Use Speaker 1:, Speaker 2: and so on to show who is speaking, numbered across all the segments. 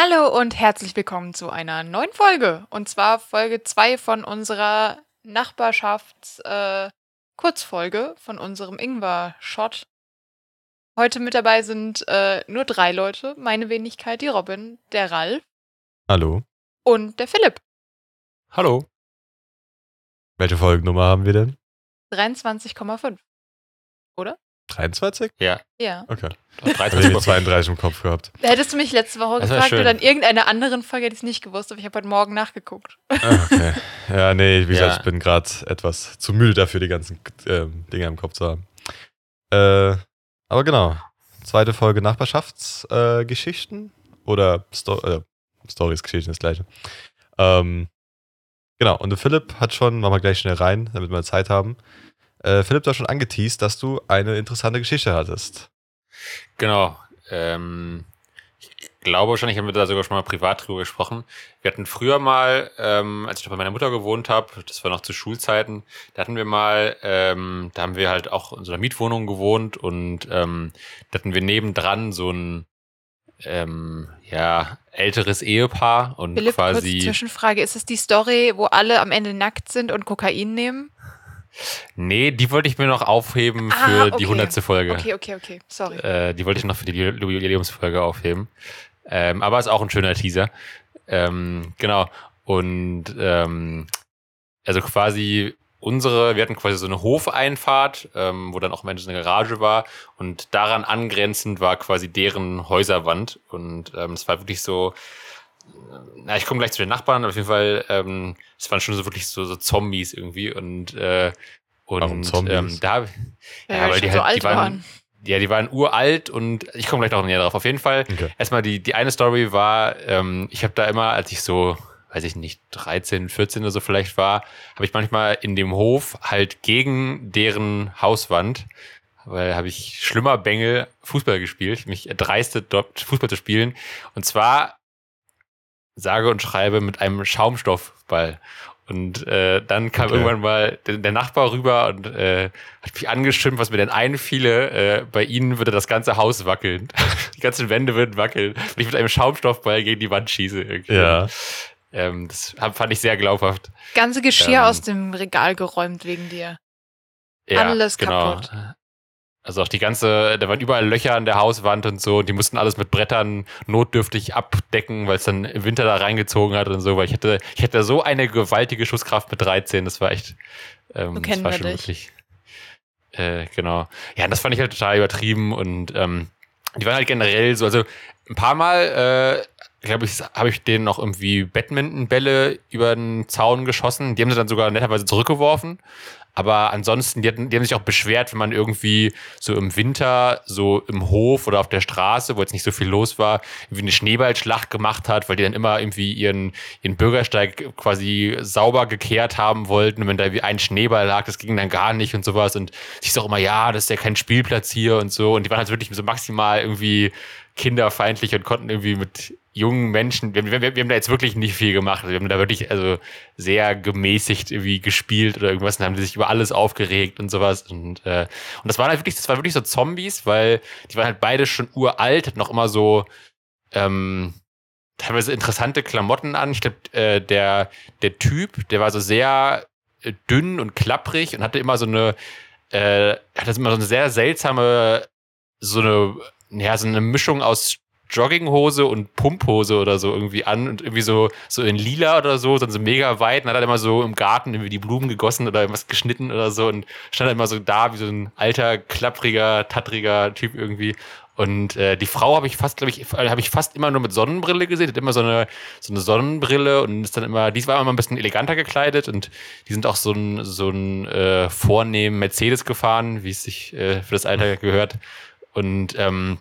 Speaker 1: Hallo und herzlich willkommen zu einer neuen Folge. Und zwar Folge 2 von unserer Nachbarschafts-Kurzfolge äh, Kurzfolge von unserem Ingwer-Shot. Heute mit dabei sind äh, nur drei Leute. Meine Wenigkeit, die Robin, der Ralf
Speaker 2: Hallo.
Speaker 1: und der Philipp.
Speaker 3: Hallo.
Speaker 2: Welche Folgennummer haben wir denn?
Speaker 1: 23,5.
Speaker 2: 23?
Speaker 3: Ja,
Speaker 1: Ja.
Speaker 2: Okay.
Speaker 3: doch,
Speaker 2: Ich
Speaker 3: 13
Speaker 2: habe
Speaker 3: Uhr.
Speaker 2: 32 im Kopf gehabt.
Speaker 1: Hättest du mich letzte Woche
Speaker 3: Das
Speaker 1: gefragt
Speaker 3: schön.
Speaker 1: oder in irgendeiner anderen Folge hätte ich es nicht gewusst, aber ich habe heute Morgen nachgeguckt.
Speaker 2: Ah, okay. Ja, nee, wie
Speaker 3: Ja.
Speaker 2: gesagt, ich bin gerade etwas zu müde dafür, die ganzen ähm, Dinge im Kopf zu haben. Äh, aber genau. Zweite Folge Nachbarschaftsgeschichten äh, oder Sto äh, Stories, Geschichten, das gleiche. Ähm, genau, und der Philipp hat schon, machen wir gleich schnell rein, damit wir Zeit haben. Äh, Philipp, du hast schon angeteased, dass du eine interessante Geschichte hattest.
Speaker 3: Genau. Ähm, ich glaube wahrscheinlich haben wir da sogar schon mal privat drüber gesprochen. Wir hatten früher mal, ähm, als ich noch bei meiner Mutter gewohnt habe, das war noch zu Schulzeiten, da hatten wir mal, ähm, da haben wir halt auch in so einer Mietwohnung gewohnt und ähm, da hatten wir nebendran so ein ähm, ja, älteres Ehepaar und
Speaker 1: Philipp, kurz
Speaker 3: quasi.
Speaker 1: Zwischenfrage. Ist es die Story, wo alle am Ende nackt sind und Kokain nehmen?
Speaker 3: Nee, die wollte ich mir noch aufheben
Speaker 1: Ah,
Speaker 3: für
Speaker 1: okay.
Speaker 3: die hundertste Folge.
Speaker 1: Okay, okay, okay. Sorry.
Speaker 3: Äh, die wollte ich noch für die Jubiläumsfolge aufheben. Ähm, aber ist auch ein schöner Teaser. Ähm, genau. Und ähm, also quasi unsere, wir hatten quasi so eine Hofeinfahrt, ähm, wo dann auch so eine Garage war. Und daran angrenzend war quasi deren Häuserwand. Und ähm, es war wirklich so, na, ich komme gleich zu den Nachbarn, aber auf jeden Fall, ähm, es waren schon so wirklich so, so Zombies irgendwie. Und, äh, und
Speaker 2: Warum Zombies?
Speaker 3: Ähm, da,
Speaker 1: Ja,
Speaker 3: ja,
Speaker 1: weil die so
Speaker 3: halt,
Speaker 1: alt
Speaker 3: die waren,
Speaker 1: waren.
Speaker 3: ja, die waren uralt und ich komme gleich noch näher drauf. Auf jeden Fall,
Speaker 2: Okay.
Speaker 3: erstmal die, die eine Story war, ähm, ich habe da immer, als ich so, weiß ich nicht, 13, 14 oder so vielleicht war, habe ich manchmal in dem Hof halt gegen deren Hauswand, weil habe ich schlimmer Bengel Fußball gespielt, mich erdreistet, dort Fußball zu spielen. Und zwar sage und schreibe mit einem Schaumstoffball. Und äh, dann kam
Speaker 2: Okay.
Speaker 3: irgendwann mal der, der Nachbar rüber und äh, hat mich angestimmt, was mir denn einfiele. Äh, bei ihnen würde das ganze Haus wackeln. die ganzen Wände würden wackeln. Und ich mit einem Schaumstoffball gegen die Wand schieße. Irgendwie.
Speaker 2: Ja.
Speaker 3: Ähm, das hab- fand ich sehr glaubhaft.
Speaker 1: Ganze Geschirr
Speaker 3: Ähm,
Speaker 1: aus dem Regal geräumt wegen dir.
Speaker 3: Ja,
Speaker 1: Alles
Speaker 3: genau. Also auch die ganze, da waren überall Löcher an der Hauswand und so. Und die mussten alles mit Brettern notdürftig abdecken, weil es dann im Winter da reingezogen hat und so. Weil ich hätte, ich hätte so eine gewaltige Schusskraft mit 13. Das war echt, ähm,
Speaker 1: So
Speaker 3: das war schon
Speaker 1: dich.
Speaker 3: wirklich. Äh, genau. Ja, und das fand ich halt total übertrieben und ähm, die waren halt generell so, also ein paar Mal, äh, glaube ich, habe ich denen noch irgendwie Badmintonbälle über den Zaun geschossen. Die haben sie dann sogar netterweise zurückgeworfen. Aber ansonsten, die, hatten, die haben sich auch beschwert, wenn man irgendwie so im Winter, so im Hof oder auf der Straße, wo jetzt nicht so viel los war, irgendwie eine Schneeballschlacht gemacht hat, weil die dann immer irgendwie ihren, ihren Bürgersteig quasi sauber gekehrt haben wollten. Und wenn da irgendwie ein Schneeball lag, das ging dann gar nicht und sowas. Und sich so immer, ja, das ist ja kein Spielplatz hier und so. Und die waren halt wirklich so maximal irgendwie kinderfeindlich und konnten irgendwie mit jungen Menschen, wir, wir, wir haben da jetzt wirklich nicht viel gemacht. Wir haben da wirklich also sehr gemäßigt irgendwie gespielt oder irgendwas und haben die sich über alles aufgeregt und sowas. Und, äh, und das waren halt wirklich, das waren wirklich so Zombies, weil die waren halt beide schon uralt, hatten noch immer so ähm, teilweise interessante Klamotten an. Ich glaube, äh, der, der Typ, der war so sehr äh, dünn und klapprig und hatte immer so eine, äh, hatte immer so eine sehr seltsame, so eine, ja, so eine Mischung aus Jogginghose und Pumphose oder so irgendwie an und irgendwie so, so in lila oder so, dann so mega weit und hat dann immer so im Garten irgendwie die Blumen gegossen oder irgendwas geschnitten oder so und stand dann immer so da wie so ein alter, klappriger, tattriger Typ irgendwie. Und äh, die Frau habe ich fast, glaube ich, habe ich fast immer nur mit Sonnenbrille gesehen. Die hat immer so eine, so eine Sonnenbrille und ist dann immer, die war immer ein bisschen eleganter gekleidet und die sind auch so ein, so ein äh, vornehmen Mercedes gefahren, wie es sich äh, für das Alter gehört. Und ähm,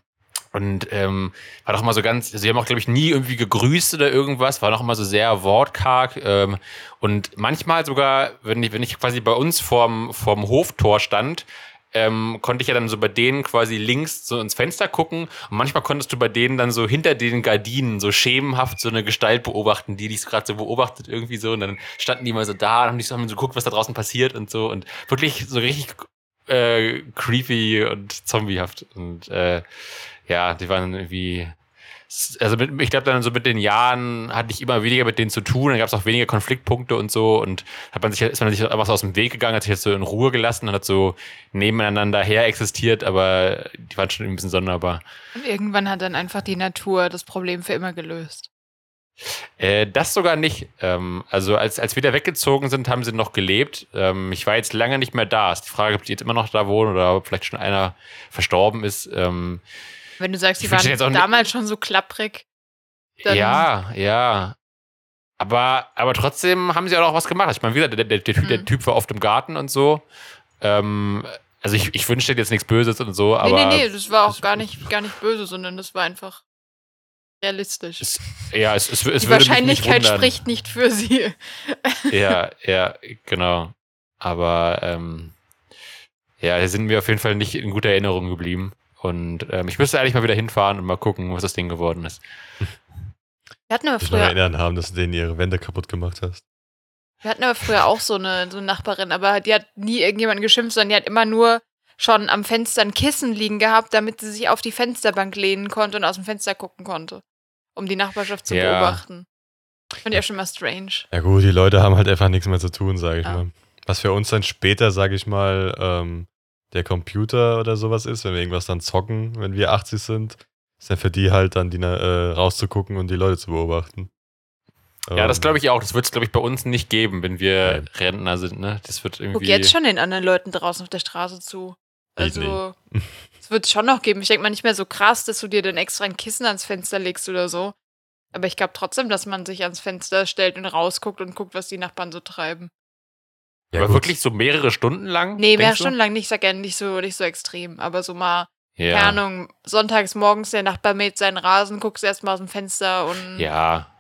Speaker 3: Und ähm, war doch mal so ganz, sie haben auch, glaube ich, nie irgendwie gegrüßt oder irgendwas, war noch immer so sehr wortkarg. Ähm, und manchmal sogar, wenn ich, wenn ich quasi bei uns vorm, vorm Hoftor stand, ähm, konnte ich ja dann so bei denen quasi links so ins Fenster gucken und manchmal konntest du bei denen dann so hinter den Gardinen so schemenhaft so eine Gestalt beobachten, die dich gerade so beobachtet irgendwie so und dann standen die mal so da und haben haben so geguckt, was da draußen passiert und so und wirklich so richtig äh, creepy und zombiehaft und äh, ja, die waren irgendwie also mit, ich glaube dann so mit den Jahren hatte ich immer weniger mit denen zu tun, dann gab es auch weniger Konfliktpunkte und so und hat man sich, ist man sich einfach so aus dem Weg gegangen, hat sich jetzt so in Ruhe gelassen und hat so nebeneinander her existiert, aber die waren schon ein bisschen sonderbar.
Speaker 1: Und irgendwann hat dann einfach die Natur das Problem für immer gelöst.
Speaker 3: Äh, das sogar nicht. Ähm, also als, als wir da weggezogen sind, haben sie noch gelebt. Ähm, ich war jetzt lange nicht mehr da. Ist die Frage, ob die jetzt immer noch da wohnen oder ob vielleicht schon einer verstorben ist. Ähm,
Speaker 1: wenn du sagst, die waren damals schon so klapprig.
Speaker 3: ja, ja. Aber, aber trotzdem haben sie auch noch was gemacht. Ich meine, wie gesagt, der, der, der, mhm. der Typ war oft im Garten und so. Ähm, also ich, ich wünschte jetzt nichts Böses und so, aber.
Speaker 1: Nee, nee, nee, das war auch gar nicht, gar nicht böse, sondern das war einfach realistisch.
Speaker 3: Es, ja, es, es, es
Speaker 1: Die Wahrscheinlichkeit nicht spricht nicht für sie.
Speaker 3: ja, ja, genau. Aber ähm, ja, da sind mir auf jeden Fall nicht in guter Erinnerung geblieben. Und ähm, ich müsste eigentlich mal wieder hinfahren und mal gucken, was das Ding geworden ist.
Speaker 1: Wir hatten aber
Speaker 2: Ich
Speaker 1: früher,
Speaker 2: noch erinnern haben, dass du denen ihre Wände kaputt gemacht hast.
Speaker 1: wir hatten aber früher auch so eine, so eine Nachbarin, aber die hat nie irgendjemanden geschimpft, sondern die hat immer nur schon am Fenster ein Kissen liegen gehabt, damit sie sich auf die Fensterbank lehnen konnte und aus dem Fenster gucken konnte, um die Nachbarschaft zu
Speaker 3: Ja.
Speaker 1: beobachten. Fand ich auch schon mal strange.
Speaker 2: Ja gut, die Leute haben halt einfach nichts mehr zu tun, sage ich
Speaker 1: Ja.
Speaker 2: mal. Was für uns dann später, sage ich mal, ähm, der Computer oder sowas ist, wenn wir irgendwas dann zocken, wenn wir 80 sind, ist dann für die halt dann die, äh, rauszugucken und die Leute zu beobachten.
Speaker 3: Ja, das
Speaker 2: Ähm,
Speaker 3: glaube ich auch. Das wird es, glaube ich, bei uns nicht geben, wenn wir
Speaker 2: Nein.
Speaker 3: Rentner sind. Ne? Das wird
Speaker 1: Guck
Speaker 3: irgendwie.
Speaker 1: jetzt schon den anderen Leuten draußen auf der Straße zu.
Speaker 2: Ich
Speaker 1: Also, es wird es schon noch geben. Ich denke mal nicht mehr so krass, dass du dir dann extra ein Kissen ans Fenster legst oder so. Aber ich glaube trotzdem, dass man sich ans Fenster stellt und rausguckt und guckt, was die Nachbarn so treiben.
Speaker 2: Ja,
Speaker 3: aber
Speaker 2: gut.
Speaker 3: wirklich so mehrere Stunden lang?
Speaker 1: Nee, mehr
Speaker 3: denkst du?
Speaker 1: Stunden lang nicht, ich sag gerne nicht so, nicht so extrem. Aber so mal,
Speaker 3: Ja.
Speaker 1: keine Ahnung, sonntags morgens der Nachbar mäht seinen Rasen, guckst erst mal aus dem Fenster und.
Speaker 3: Ja,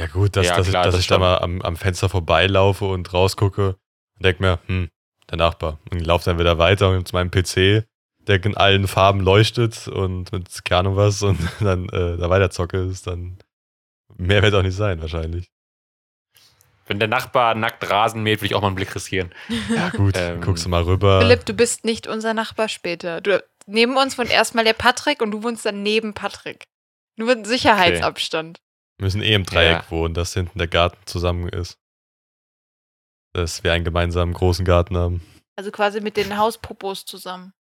Speaker 2: Ja gut, dass,
Speaker 3: Ja,
Speaker 2: dass,
Speaker 3: klar,
Speaker 2: ich, dass
Speaker 3: das
Speaker 2: ich da mal am, am Fenster vorbeilaufe und rausgucke und denke mir, hm, der Nachbar. Und laufe dann wieder weiter und zu meinem PC, der in allen Farben leuchtet und mit keine Ahnung was und dann äh, da weiter zocke, ist dann mehr wird auch nicht sein wahrscheinlich.
Speaker 3: wenn der Nachbar nackt Rasen mäht, will ich auch mal einen Blick riskieren.
Speaker 2: Ja gut,
Speaker 3: Ähm,
Speaker 2: guckst du mal rüber.
Speaker 1: Philipp, du bist nicht unser Nachbar später. Du, neben uns wohnt erstmal der Patrick und du wohnst dann neben Patrick. Nur mit Sicherheitsabstand.
Speaker 2: Wir müssen eh im Dreieck
Speaker 3: Ja.
Speaker 2: wohnen, dass hinten der Garten zusammen ist. Dass wir einen gemeinsamen großen Garten haben.
Speaker 1: Also quasi mit den Hauspopos zusammen.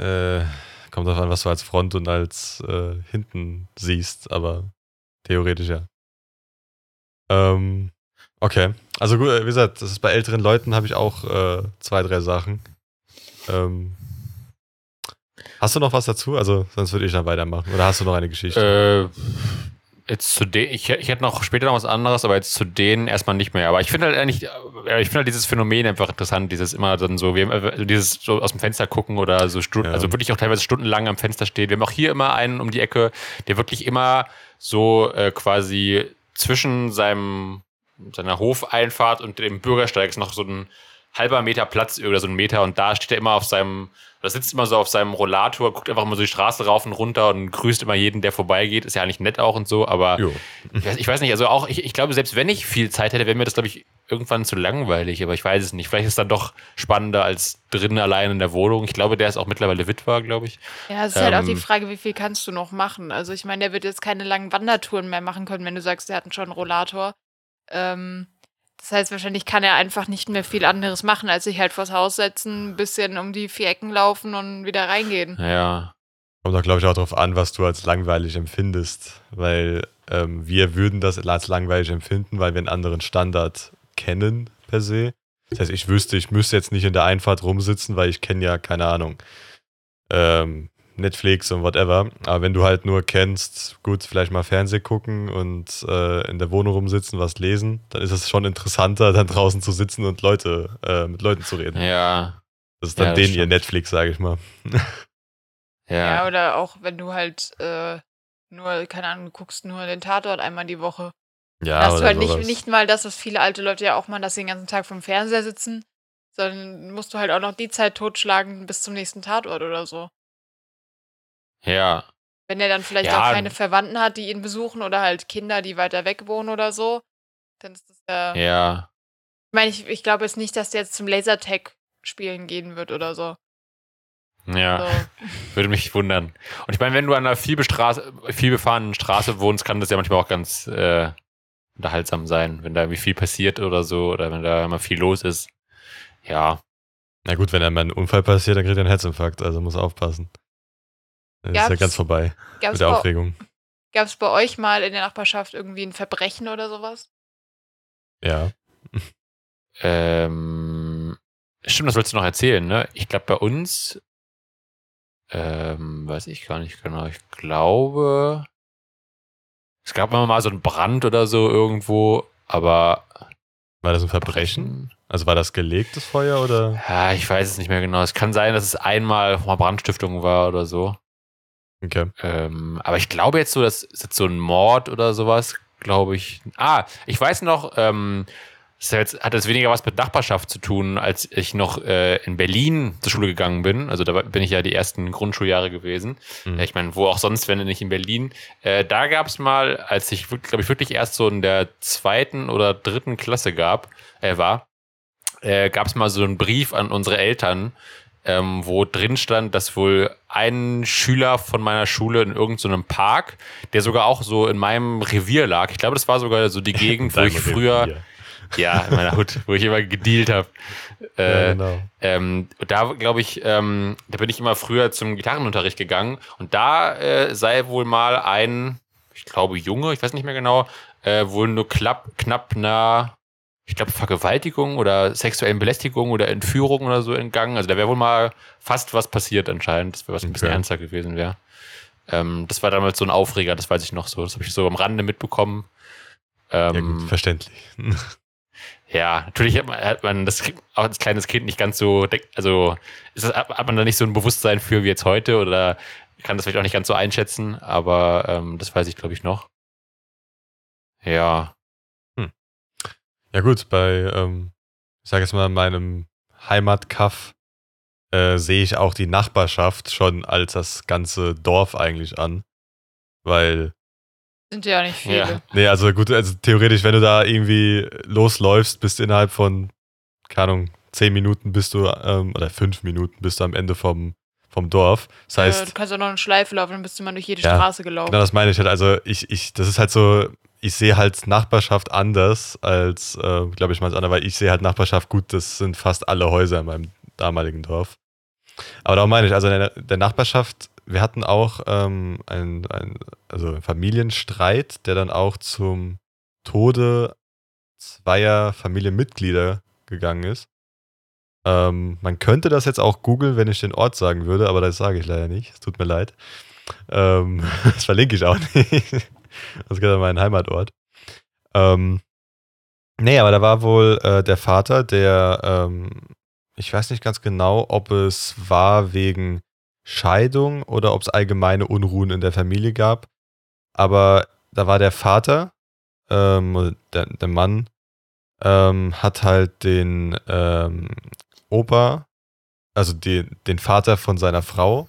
Speaker 2: Äh, kommt darauf an, was du als Front und als äh, hinten siehst, aber theoretisch ja. Ähm, okay. Also gut, äh, wie gesagt, das ist bei älteren Leuten habe ich auch äh, zwei, drei Sachen. Ähm, hast du noch was dazu? Also, sonst würde ich dann weitermachen. Oder hast du noch eine Geschichte?
Speaker 3: Äh, jetzt zu denen, ich, ich hätte noch später noch was anderes, aber jetzt zu denen erstmal nicht mehr. Aber ich finde halt eigentlich, äh, ich finde halt dieses Phänomen einfach interessant, dieses immer dann so, wir haben, also dieses so aus dem Fenster gucken oder so Stunden,
Speaker 2: Ja.
Speaker 3: also wirklich auch teilweise stundenlang am Fenster stehen. Wir haben auch hier immer einen um die Ecke, der wirklich immer so äh, quasi zwischen seinem seiner Hofeinfahrt und dem Bürgersteig ist noch so ein halber Meter Platz oder so ein Meter und da steht er immer auf seinem, oder sitzt immer so auf seinem Rollator, guckt einfach immer so die Straße rauf und runter und grüßt immer jeden, der vorbeigeht. Ist ja eigentlich nett auch und so, aber ich weiß, ich weiß nicht, also auch, ich, ich glaube, selbst wenn ich viel Zeit hätte, wäre mir das, glaube ich, irgendwann zu langweilig, aber ich weiß es nicht. Vielleicht ist es dann doch spannender als drinnen allein in der Wohnung. Ich glaube, der ist auch mittlerweile Witwer, glaube ich.
Speaker 1: Ja, es ist halt auch die
Speaker 3: Ähm,
Speaker 1: Frage, wie viel kannst du noch machen? Also ich meine, der wird jetzt keine langen Wandertouren mehr machen können, wenn du sagst, der hat schon einen Rollator. Ähm, das heißt, wahrscheinlich kann er einfach nicht mehr viel anderes machen, als sich halt vors Haus setzen, ein bisschen um die vier Ecken laufen und wieder reingehen.
Speaker 3: Ja.
Speaker 2: Kommt doch, glaube ich, auch darauf an, was du als langweilig empfindest. Weil ähm, wir würden das als langweilig empfinden, weil wir einen anderen Standard kennen per se. Das heißt, ich wüsste, ich müsste jetzt nicht in der Einfahrt rumsitzen, weil ich kenne ja, keine Ahnung, ähm, Netflix und whatever. Aber wenn du halt nur kennst, gut, vielleicht mal Fernseh gucken und äh, in der Wohnung rumsitzen, was lesen, dann ist es schon interessanter, dann draußen zu sitzen und Leute, äh, mit Leuten zu reden.
Speaker 3: Ja.
Speaker 2: Das ist dann
Speaker 3: Ja,
Speaker 2: denen ihr. Netflix, sage ich mal.
Speaker 1: Ja,
Speaker 3: Ja.
Speaker 1: oder auch wenn du halt äh, nur, keine Ahnung, guckst nur den Tatort einmal die Woche.
Speaker 2: Ja,
Speaker 1: hast du halt nicht,
Speaker 2: sowas.
Speaker 1: nicht mal das, was viele alte Leute ja auch machen, dass sie den ganzen Tag vom Fernseher sitzen, sondern musst du halt auch noch die Zeit totschlagen bis zum nächsten Tatort oder so.
Speaker 3: Ja.
Speaker 1: Wenn er dann vielleicht
Speaker 3: Ja,
Speaker 1: auch keine Verwandten hat, die ihn besuchen oder halt Kinder, die weiter weg wohnen oder so, dann ist das ja.
Speaker 3: Ja.
Speaker 1: Ich meine, ich, ich glaube jetzt nicht, dass der jetzt zum Lasertag spielen gehen wird oder so.
Speaker 3: Ja.
Speaker 1: so.
Speaker 3: Würde mich wundern. Und ich meine, wenn du an einer viel, Straße, viel befahrenen Straße wohnst, kann das ja manchmal auch ganz äh, unterhaltsam sein, wenn da irgendwie viel passiert oder so, oder wenn da immer viel los ist. Ja.
Speaker 2: Na gut, wenn einmal ein Unfall passiert, dann kriegt er einen Herzinfarkt, also muss aufpassen. Dann ist ja
Speaker 1: Gab's-
Speaker 2: ganz vorbei
Speaker 1: Gab
Speaker 2: mit
Speaker 1: es
Speaker 2: der
Speaker 1: bei,
Speaker 2: Aufregung.
Speaker 1: gab's bei euch mal in der Nachbarschaft irgendwie ein Verbrechen oder sowas?
Speaker 2: Ja.
Speaker 3: Ähm, stimmt, das wolltest du noch erzählen, ne? Ich glaube, bei uns, ähm, weiß ich gar nicht genau. Ich glaube, es gab immer mal so einen Brand oder so irgendwo, aber
Speaker 2: War das ein Verbrechen? Also war das gelegtes Feuer oder?
Speaker 3: Ja, ich weiß es nicht mehr genau. Es kann sein, dass es einmal mal Brandstiftung war oder so.
Speaker 2: Okay.
Speaker 3: Ähm, aber ich glaube jetzt so, das ist jetzt so ein Mord oder sowas, glaube ich. Ah, ich weiß noch, ähm, das hat jetzt, hat jetzt weniger was mit Nachbarschaft zu tun, als ich noch äh, in Berlin zur Schule gegangen bin. Also da bin ich ja die ersten Grundschuljahre gewesen.
Speaker 2: Mhm.
Speaker 3: Ich meine, wo auch sonst, wenn nicht in Berlin. Äh, da gab es mal, als ich, glaube ich, wirklich erst so in der zweiten oder dritten Klasse gab, äh, war, äh, gab es mal so einen Brief an unsere Eltern, ähm, wo drin stand, dass wohl ein Schüler von meiner Schule in irgendeinem Park, der sogar auch so in meinem Revier lag, ich glaube, das war sogar so die Gegend, wo ich früher,
Speaker 2: Revier.
Speaker 3: ja, in meiner Hut, wo ich immer gedealt habe.
Speaker 2: Ja,
Speaker 3: Äh,
Speaker 2: genau.
Speaker 3: ähm, da glaube ich, ähm, da bin ich immer früher zum Gitarrenunterricht gegangen und da äh, sei wohl mal ein, ich glaube Junge, ich weiß nicht mehr genau, äh, wohl nur knapp, knapp einer, ich glaube Vergewaltigung oder sexuellen Belästigung oder Entführung oder so entgangen. Also da wäre wohl mal fast was passiert anscheinend, das wäre was ein bisschen
Speaker 2: Okay.
Speaker 3: ernster gewesen wäre. Ähm, das war damals so ein Aufreger, das weiß ich noch so, das habe ich so am Rande mitbekommen.
Speaker 2: Ja,
Speaker 3: Ähm,
Speaker 2: gut, verständlich.
Speaker 3: ja, natürlich hat man, hat man das auch als kleines Kind nicht ganz so, also ist das, hat man da nicht so ein Bewusstsein für wie jetzt heute oder kann das vielleicht auch nicht ganz so einschätzen, aber ähm, das weiß ich, glaube ich, noch. Ja,
Speaker 2: Ja gut, bei, ähm, ich sage jetzt mal, meinem Heimatkaff äh, sehe ich auch die Nachbarschaft schon als das ganze Dorf eigentlich an. Weil,
Speaker 1: Sind ja nicht viele.
Speaker 3: Ja.
Speaker 2: nee, also gut, also theoretisch, wenn du da irgendwie losläufst, bist du innerhalb von, keine Ahnung, zehn Minuten bist du, ähm, oder fünf Minuten bist du am Ende vom, vom Dorf. Das heißt,
Speaker 1: du kannst auch noch eine Schleife laufen, dann bist du mal durch jede
Speaker 2: Ja,
Speaker 1: Straße gelaufen.
Speaker 2: Genau, das meine ich halt. Also ich, ich, das ist halt so, ich sehe halt Nachbarschaft anders als, äh, glaube ich, mal anders, weil ich sehe halt Nachbarschaft gut, das sind fast alle Häuser in meinem damaligen Dorf. Aber darum meine ich, also in der, Nachbarschaft, wir hatten auch ähm, einen ein, also einen Familienstreit, der dann auch zum Tode zweier Familienmitglieder gegangen ist. Ähm, man könnte das jetzt auch googeln, wenn ich den Ort sagen würde, aber das sage ich leider nicht. Es tut mir leid. Ähm, das verlinke ich auch nicht. Das geht an meinen Heimatort. Ähm, nee, aber da war wohl äh, der Vater, der, ähm, ich weiß nicht ganz genau, ob es war wegen Scheidung oder ob es allgemeine Unruhen in der Familie gab. Aber da war der Vater, ähm, der, der Mann, ähm, hat halt den ähm, Opa, also die, den Vater von seiner Frau,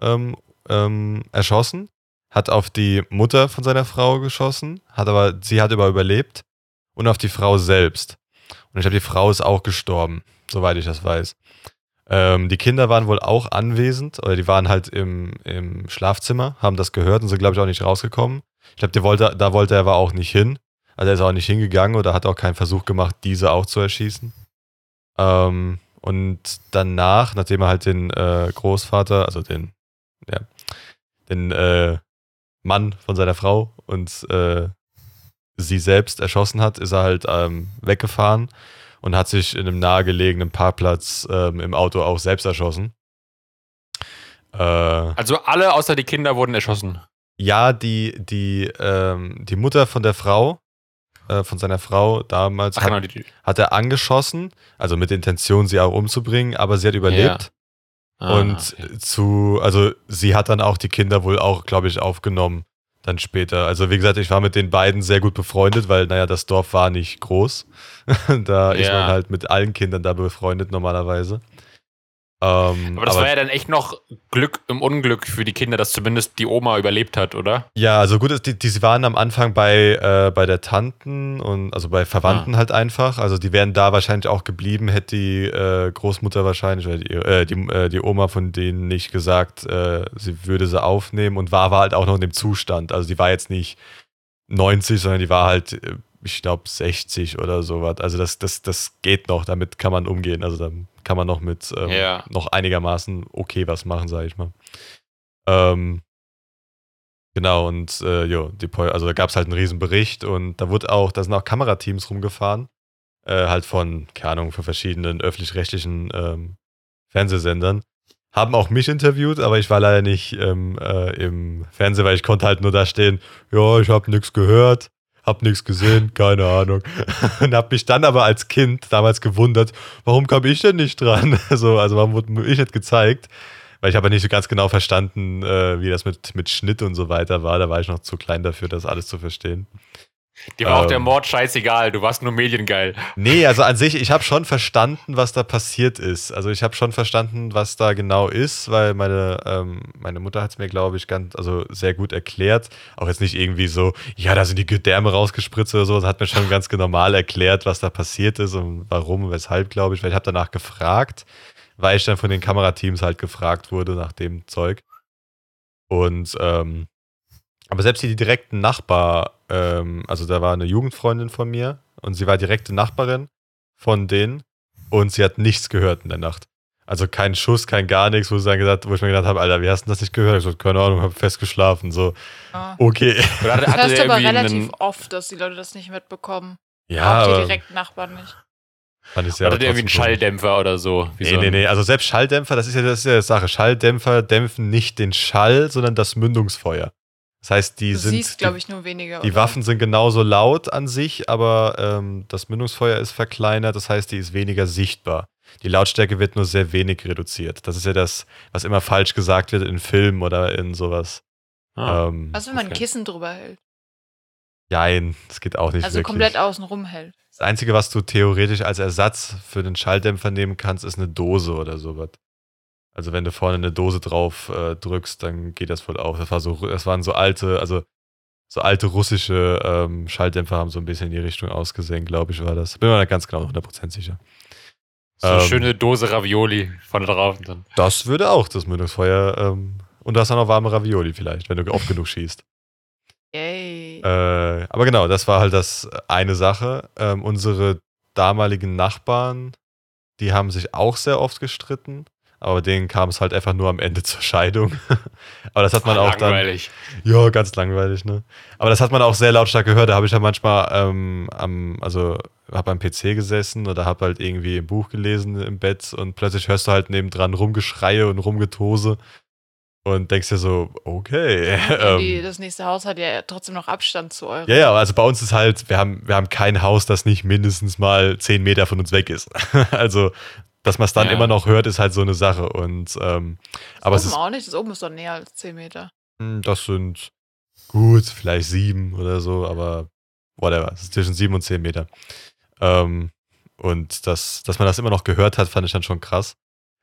Speaker 2: ähm, ähm, erschossen, hat auf die Mutter von seiner Frau geschossen, hat aber, sie hat aber überlebt und auf die Frau selbst. Und ich glaube, die Frau ist auch gestorben, soweit ich das weiß. Ähm, die Kinder waren wohl auch anwesend, oder die waren halt im, im Schlafzimmer, haben das gehört und sind, glaube ich, auch nicht rausgekommen. Ich glaube, wollte, da wollte er aber auch nicht hin. Also er ist auch nicht hingegangen oder hat auch keinen Versuch gemacht, diese auch zu erschießen. Ähm, und danach, nachdem er halt den äh, Großvater, also den, ja, den äh, Mann von seiner Frau und äh, sie selbst erschossen hat, ist er halt ähm, weggefahren und hat sich in einem nahegelegenen Parkplatz ähm, im Auto auch selbst erschossen. Äh,
Speaker 3: also alle außer die Kinder wurden erschossen.
Speaker 2: ja, die, die, ähm, die Mutter von der Frau, äh, von seiner Frau damals,
Speaker 3: Ach,
Speaker 2: hat,
Speaker 3: genau, die,
Speaker 2: hat er angeschossen, also mit der Intention, sie auch umzubringen, aber sie hat überlebt.
Speaker 3: Ah,
Speaker 2: und
Speaker 3: okay.
Speaker 2: zu, also sie hat dann auch die Kinder wohl auch, glaube ich, aufgenommen dann später. Also wie gesagt, ich war mit den beiden sehr gut befreundet, weil, naja, das Dorf war nicht groß. da ist
Speaker 3: Ja.
Speaker 2: man halt mit allen Kindern da befreundet normalerweise. Ähm,
Speaker 3: Aber das war ja dann echt noch Glück im Unglück für die Kinder, dass zumindest die Oma überlebt hat, oder?
Speaker 2: Ja, also gut, die, die sie waren am Anfang bei, äh, bei der Tanten und also bei Verwandten halt einfach. Also die wären da wahrscheinlich auch geblieben, hätte die äh, Großmutter wahrscheinlich oder die, äh, die, äh, die Oma von denen nicht gesagt, äh, sie würde sie aufnehmen und war, war halt auch noch in dem Zustand. Also die war jetzt nicht 90, sondern die war halt, äh, ich glaube, 60 oder sowas. Also das, das, das geht noch, damit kann man umgehen. Also da kann man noch mit ähm,
Speaker 3: Ja.
Speaker 2: noch einigermaßen okay was machen, sage ich mal. Ähm, Genau, und äh, jo, die, Pol- also da gab es halt einen riesen Bericht und da wurde auch, da sind auch Kamerateams rumgefahren, äh, halt von, keine Ahnung, von verschiedenen öffentlich-rechtlichen ähm, Fernsehsendern. Haben auch mich interviewt, aber ich war leider nicht ähm, äh, im Fernsehen, weil ich konnte halt nur da stehen, ja, ich habe nichts gehört, hab nichts gesehen, keine Ahnung. und hab mich dann aber als Kind damals gewundert, warum kam ich denn nicht dran? so, also warum wurde ich nicht gezeigt? Weil ich aber nicht so ganz genau verstanden, äh, wie das mit, mit Schnitt und so weiter war. Da war ich noch zu klein dafür, das alles zu verstehen.
Speaker 3: Dir war auch der
Speaker 2: Ähm.
Speaker 3: Mord scheißegal, du warst nur mediengeil.
Speaker 2: Nee, also an sich, ich habe schon verstanden, was da passiert ist. Also ich habe schon verstanden, was da genau ist, weil meine, ähm, meine Mutter hat es mir, glaube ich, ganz, also sehr gut erklärt. Auch jetzt nicht irgendwie so, ja, da sind die Gedärme rausgespritzt oder so. Sie hat mir schon ganz normal erklärt, was da passiert ist und warum und weshalb, glaube ich. Weil ich habe danach gefragt, weil ich dann von den Kamerateams halt gefragt wurde nach dem Zeug. Und ähm, aber selbst die direkten Nachbar, ähm, also da war eine Jugendfreundin von mir und sie war direkte Nachbarin von denen und sie hat nichts gehört in der Nacht. Also kein Schuss, kein gar nichts, wo, sie dann gesagt, wo ich mir gedacht habe, Alter, wie hast du das nicht gehört? Ich so, keine Ahnung, habe fest geschlafen. So,
Speaker 1: Ja.
Speaker 2: okay.
Speaker 3: Oder
Speaker 1: Das
Speaker 3: hatte
Speaker 1: hörst du
Speaker 3: der
Speaker 1: aber relativ
Speaker 3: einen,
Speaker 1: oft, dass die Leute das nicht mitbekommen.
Speaker 2: Ja,
Speaker 1: auch die direkten Nachbarn nicht.
Speaker 2: fand ich sehr
Speaker 3: hatte der irgendwie
Speaker 2: komisch.
Speaker 3: Schalldämpfer oder so? Wie
Speaker 2: Nee,
Speaker 3: so
Speaker 2: nee,
Speaker 3: ein-
Speaker 2: nee. Also selbst Schalldämpfer, das ist ja das ist ja die Sache. Schalldämpfer dämpfen nicht den Schall, sondern das Mündungsfeuer. Das heißt, die
Speaker 1: Du
Speaker 2: sind.
Speaker 1: siehst, glaube ich, nur weniger.
Speaker 2: die
Speaker 1: oder?
Speaker 2: Waffen sind genauso laut an sich, aber ähm, das Mündungsfeuer ist verkleinert, das heißt, die ist weniger sichtbar. Die Lautstärke wird nur sehr wenig reduziert. Das ist ja das, was immer falsch gesagt wird in Filmen oder in sowas.
Speaker 3: Ah.
Speaker 2: Ähm,
Speaker 1: Was, wenn man ein. Kissen drüber hält?
Speaker 2: Nein, das geht auch nicht
Speaker 1: Also
Speaker 2: wirklich.
Speaker 1: komplett außen rum hält.
Speaker 2: Das Einzige, was du theoretisch als Ersatz für den Schalldämpfer nehmen kannst, ist eine Dose oder sowas. Also wenn du vorne eine Dose drauf äh, drückst, dann geht das wohl auch. Das, war so, das waren so alte, also so alte russische ähm, Schalldämpfer haben so ein bisschen in die Richtung ausgesehen, glaube ich, war das. Bin mir nicht ganz genau 100% sicher.
Speaker 3: So eine
Speaker 2: ähm,
Speaker 3: schöne Dose Ravioli vorne drauf. Dann.
Speaker 2: Das würde auch das Mündungsfeuer. Ähm, und du hast auch noch warme Ravioli vielleicht, wenn du oft genug schießt.
Speaker 1: Yay.
Speaker 2: Äh, aber genau, das war halt das eine Sache. Ähm, unsere damaligen Nachbarn, die haben sich auch sehr oft gestritten, aber denen kam es halt einfach nur am Ende zur Scheidung. aber das hat man auch dann.
Speaker 3: langweilig.
Speaker 2: Ja, ganz langweilig, ne? Aber das hat man auch sehr lautstark gehört. Da habe ich ja manchmal ähm, am, also habe am PC gesessen oder habe halt irgendwie ein Buch gelesen im Bett und plötzlich hörst du halt nebendran Rumgeschreie und Rumgetose und denkst dir so, okay.
Speaker 1: Ja, die,
Speaker 2: ähm,
Speaker 1: das nächste Haus hat ja trotzdem noch Abstand zu eurem.
Speaker 2: ja, ja, also bei uns ist halt, wir haben, wir haben kein Haus, das nicht mindestens mal 10 Meter von uns weg ist. also, dass man es dann
Speaker 3: Ja.
Speaker 2: immer noch hört, ist halt so eine Sache. Und ähm, aber es
Speaker 1: das
Speaker 2: ist,
Speaker 1: oben auch nicht. Das oben ist doch näher als 10 Meter.
Speaker 2: hm, das sind gut, vielleicht sieben oder so, aber whatever. Es ist zwischen sieben und zehn Meter. Ähm, und das, dass man das immer noch gehört hat, fand ich dann schon krass.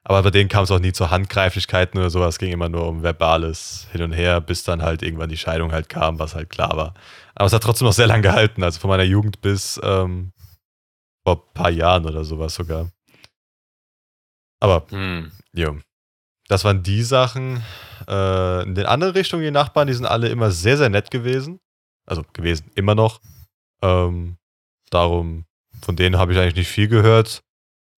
Speaker 2: Aber bei denen kam es auch nie zu Handgreiflichkeiten oder sowas. Es ging immer nur um verbales Hin und Her, bis dann halt irgendwann die Scheidung halt kam, was halt klar war. Aber es hat trotzdem noch sehr lang gehalten, also von meiner Jugend bis ähm, vor ein paar Jahren oder sowas sogar. Aber
Speaker 3: Hm.
Speaker 2: Jo. Das waren die Sachen. Äh, in den anderen Richtungen, die Nachbarn, die sind alle immer sehr, sehr nett gewesen. Also gewesen, immer noch. Ähm, darum, von denen habe ich eigentlich nicht viel gehört.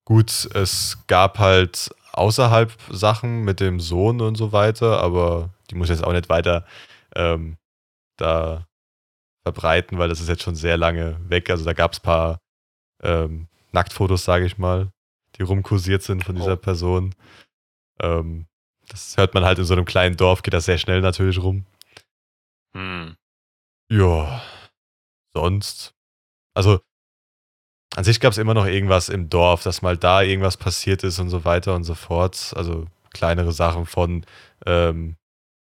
Speaker 2: Gut, es gab halt außerhalb Sachen mit dem Sohn und so weiter, aber die muss ich jetzt auch nicht weiter ähm, da verbreiten, weil das ist jetzt schon sehr lange weg. Also da gab es ein paar ähm, Nacktfotos, sage ich mal, die rumkursiert sind von dieser
Speaker 3: Oh.
Speaker 2: Person. Ähm, das hört man halt in so einem kleinen Dorf, geht das sehr schnell natürlich rum.
Speaker 3: Hm.
Speaker 2: Ja, sonst. Also, an sich gab es immer noch irgendwas im Dorf, dass mal da irgendwas passiert ist und so weiter und so fort. Also, kleinere Sachen von ähm,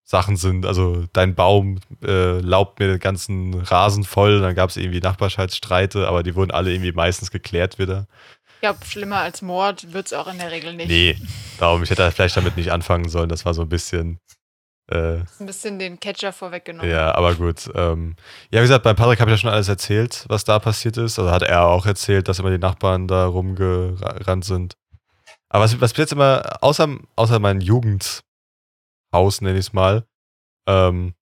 Speaker 2: Sachen sind, also dein Baum äh, laubt mir den ganzen Rasen voll, dann gab es irgendwie Nachbarschaftsstreite, aber die wurden alle irgendwie meistens geklärt wieder.
Speaker 1: Ich glaube, schlimmer als Mord wird es auch in der Regel nicht.
Speaker 2: Nee, darum, ich hätte vielleicht damit nicht anfangen sollen, das war so ein bisschen, äh,
Speaker 1: Ein bisschen den Catcher vorweggenommen.
Speaker 2: ja, aber gut. Ähm, ja, wie gesagt, beim Patrick habe ich ja schon alles erzählt, was da passiert ist. Also hat er auch erzählt, dass immer die Nachbarn da rumgerannt sind. Aber was, was bis jetzt immer, außer, außer mein Jugendhaus, nenne ich es mal, ähm,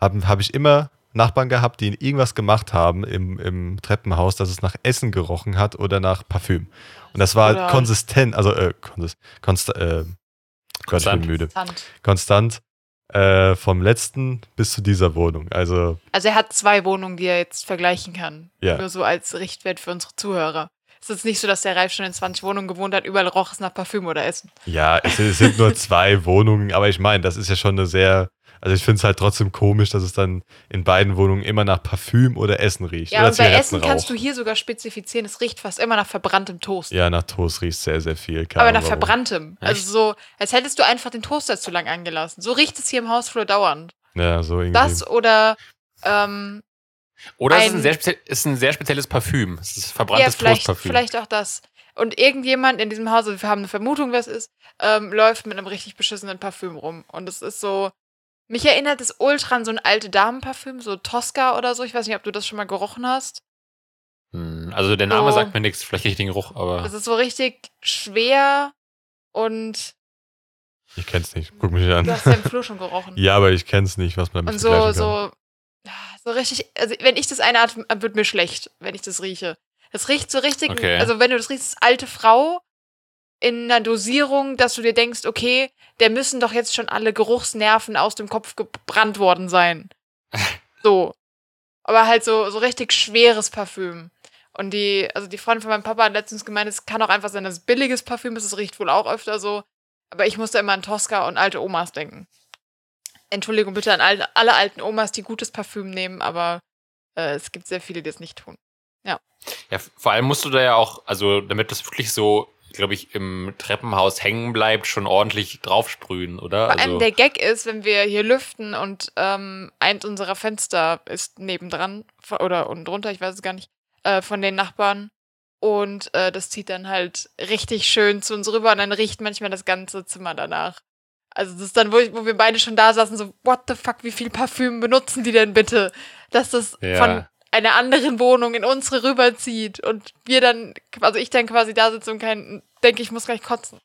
Speaker 2: habe hab ich immer Nachbarn gehabt, die irgendwas gemacht haben im, im Treppenhaus, dass es nach Essen gerochen hat oder nach Parfüm. Und das war
Speaker 1: Oder-
Speaker 2: konsistent, also äh, konsist, konst, äh, Gott, ich
Speaker 3: Konstant.
Speaker 2: bin müde. Konstant äh, vom letzten bis zu dieser Wohnung. Also,
Speaker 1: Also er hat zwei Wohnungen, die er jetzt vergleichen kann.
Speaker 2: Ja.
Speaker 1: Nur so als Richtwert für unsere Zuhörer. Es ist nicht so, dass der Ralf schon in 20 Wohnungen gewohnt hat, überall roch es nach Parfüm oder Essen.
Speaker 2: ja, es, es sind nur zwei Wohnungen, aber ich meine, das ist ja schon eine sehr. Also ich finde es halt trotzdem komisch, dass es dann in beiden Wohnungen immer nach Parfüm oder Essen riecht.
Speaker 1: Ja,
Speaker 2: oder
Speaker 1: und bei Essen kannst du hier sogar spezifizieren, es riecht fast immer nach verbranntem Toast.
Speaker 2: Ja, nach Toast riecht sehr, sehr viel. keine
Speaker 1: Aber nach
Speaker 2: warum.
Speaker 1: verbranntem. Also so, als hättest du einfach den Toaster zu lang angelassen. So riecht es hier im Hausflur dauernd.
Speaker 2: Ja, so irgendwie.
Speaker 1: Das oder ähm,
Speaker 3: Oder es ist
Speaker 1: Ein-
Speaker 3: ein, sehr speziell, ist ein sehr spezielles Parfüm. Es ist
Speaker 1: ja,
Speaker 3: verbranntes
Speaker 1: vielleicht,
Speaker 3: Toastparfüm.
Speaker 1: vielleicht auch das. Und irgendjemand in diesem Haus, also wir haben eine Vermutung, wer es ist, ähm, läuft mit einem richtig beschissenen Parfüm rum. Und es ist so. Mich erinnert es ultra an so ein alte Damenparfüm, so Tosca oder so. Ich weiß nicht, ob du das schon mal gerochen hast.
Speaker 3: Hm, Also der Name
Speaker 1: So.
Speaker 3: sagt mir nichts, vielleicht richtigen Geruch, aber.
Speaker 1: Das ist so richtig schwer und
Speaker 2: ich kenn's nicht. Guck mich an.
Speaker 1: du hast ja im Flur schon gerochen.
Speaker 2: ja, aber ich kenn's nicht, was man damit
Speaker 1: Und so, so, ja, so richtig, also wenn ich das einatme, wird mir schlecht, wenn ich das rieche. Das riecht so richtig,
Speaker 3: Okay.
Speaker 1: also wenn du das riechst, alte Frau in einer Dosierung, dass du dir denkst, okay, der müssen doch jetzt schon alle Geruchsnerven aus dem Kopf gebrannt worden sein. So. Aber halt so, so richtig schweres Parfüm. Und die, also die Freundin von meinem Papa hat letztens gemeint, es kann auch einfach sein, dass es billiges Parfüm ist, es riecht wohl auch öfter so. Aber ich musste immer an Tosca und alte Omas denken. Entschuldigung bitte an alle, alle alten Omas, die gutes Parfüm nehmen, aber äh, es gibt sehr viele, die es nicht tun.
Speaker 3: Ja, vor allem musst du da ja auch, also damit das wirklich so, glaube ich, im Treppenhaus hängen bleibt, schon ordentlich draufsprühen, oder?
Speaker 1: Vor allem
Speaker 3: also,
Speaker 1: der Gag ist, wenn wir hier lüften und ähm, eins unserer Fenster ist nebendran oder unten drunter, ich weiß es gar nicht, äh, von den Nachbarn. Und äh, das zieht dann halt richtig schön zu uns rüber und dann riecht manchmal das ganze Zimmer danach. Also das ist dann, wo, ich, wo wir beide schon da saßen, so, what the fuck, wie viel Parfüm benutzen die denn bitte? Dass das
Speaker 3: Ja.
Speaker 1: von einer anderen Wohnung in unsere rüberzieht und wir dann, also ich dann quasi da sitze und kein, denke, ich muss gleich kotzen.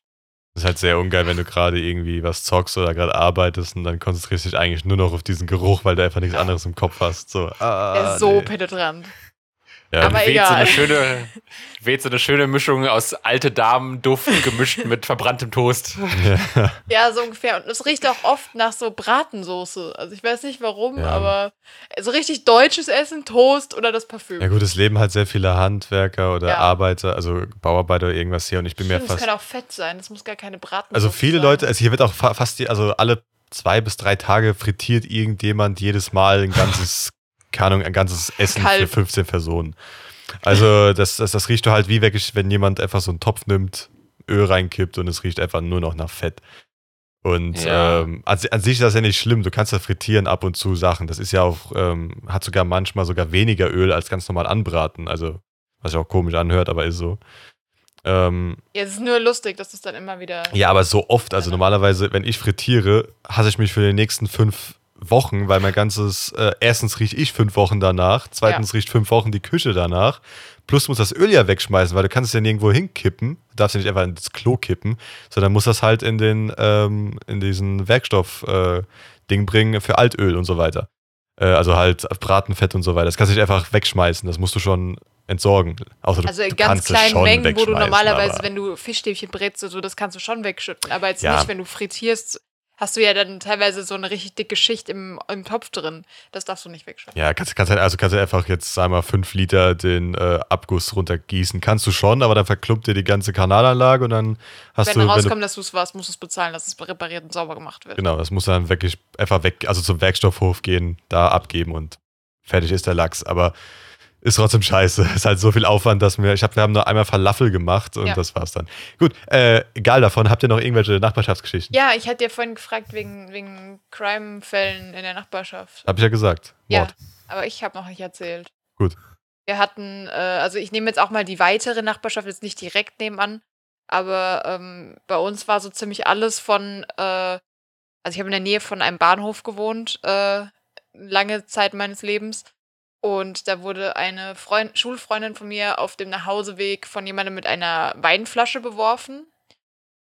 Speaker 2: Das ist halt sehr ungeil, wenn du gerade irgendwie was zockst oder gerade arbeitest und dann konzentrierst du dich eigentlich nur noch auf diesen Geruch, weil du einfach nichts anderes im Kopf hast. So, ah,
Speaker 1: Der ist so
Speaker 2: nee.
Speaker 1: penetrant.
Speaker 2: Ja,
Speaker 1: aber
Speaker 3: weht so,
Speaker 1: egal.
Speaker 3: eine schöne, weht so eine schöne Mischung aus alte Damen-Duft gemischt mit verbranntem Toast.
Speaker 2: ja.
Speaker 1: Ja, so ungefähr. Und es riecht auch oft nach so Bratensoße. Also ich weiß nicht warum,
Speaker 2: Ja.
Speaker 1: aber so richtig deutsches Essen, Toast oder das Parfüm.
Speaker 2: ja gut, es leben halt sehr viele Handwerker oder
Speaker 1: Ja.
Speaker 2: Arbeiter, also Bauarbeiter oder irgendwas hier und ich bin mir
Speaker 1: Stimmt,
Speaker 2: fast...
Speaker 1: kann auch Fett sein. Das muss gar keine Bratensoße
Speaker 2: Also viele
Speaker 1: sein.
Speaker 2: Leute, also hier wird auch fa fast, die, also alle zwei bis drei Tage frittiert irgendjemand jedes Mal ein ganzes, keine Ahnung, ein ganzes Essen für
Speaker 1: Kalb.
Speaker 2: 15 Personen. Also das, das, das riecht doch halt wie weg, wenn jemand einfach so einen Topf nimmt, Öl reinkippt und es riecht einfach nur noch nach Fett. Und
Speaker 3: Ja.
Speaker 2: ähm, an, an sich ist das ja nicht schlimm. Du kannst ja frittieren ab und zu Sachen. Das ist ja auch, ähm, hat sogar manchmal sogar weniger Öl als ganz normal anbraten. Also, was sich auch komisch anhört, aber ist so. Ähm,
Speaker 1: Ja, es ist nur lustig, dass es dann immer wieder.
Speaker 2: ja, aber so oft, also normalerweise, wenn ich frittiere, hasse ich mich für die nächsten fünf Wochen, weil mein ganzes, äh, erstens rieche ich fünf Wochen danach, zweitens riecht fünf Wochen die Küche danach, plus muss das Öl ja wegschmeißen, weil du kannst es ja nirgendwo hinkippen, du darfst ja nicht einfach ins Klo kippen, sondern muss das halt in den, ähm, in diesen Werkstoff-Ding bringen für Altöl und so weiter. Äh, also halt Bratenfett und so weiter. Das kannst du nicht einfach wegschmeißen, das musst du schon entsorgen. Außer du,
Speaker 1: Also in ganz kleinen Mengen, wo du normalerweise, wenn du Fischstäbchen brätst, so, das kannst du schon wegschütten. Aber jetzt
Speaker 2: Ja.
Speaker 1: nicht, wenn du frittierst, hast du ja dann teilweise so eine richtig dicke Schicht im, im Topf drin. Das darfst du nicht wegschütten.
Speaker 2: Ja, kannst, kannst halt, also kannst du einfach jetzt, sag mal, fünf Liter den äh, Abguss runtergießen. Kannst du schon, aber dann verklumpt dir die ganze Kanalanlage und dann hast
Speaker 1: wenn
Speaker 2: du, wenn du,
Speaker 1: rauskommt, dass du es warst, musst du es bezahlen, dass es repariert und sauber gemacht wird.
Speaker 2: genau, das muss dann wirklich einfach weg, also zum Werkstoffhof gehen, da abgeben und fertig ist der Lachs. Aber ist trotzdem scheiße. Ist halt so viel Aufwand, dass wir, ich hab, wir haben nur einmal Falafel gemacht und
Speaker 1: Ja.
Speaker 2: das war's dann. Gut, äh, egal davon, habt ihr noch irgendwelche Nachbarschaftsgeschichten?
Speaker 1: Ja, ich hatte ja vorhin gefragt wegen, wegen Crime-Fällen in der Nachbarschaft.
Speaker 2: Hab ich ja gesagt.
Speaker 1: Ja.
Speaker 2: Mord.
Speaker 1: Aber ich habe noch nicht erzählt.
Speaker 2: Gut.
Speaker 1: Wir hatten, äh, also ich nehme jetzt auch mal die weitere Nachbarschaft, jetzt nicht direkt nebenan, aber ähm, bei uns war so ziemlich alles von, äh, also ich habe in der Nähe von einem Bahnhof gewohnt, äh, lange Zeit meines Lebens. Und da wurde eine Freund Schulfreundin von mir auf dem Nachhauseweg von jemandem mit einer Weinflasche beworfen.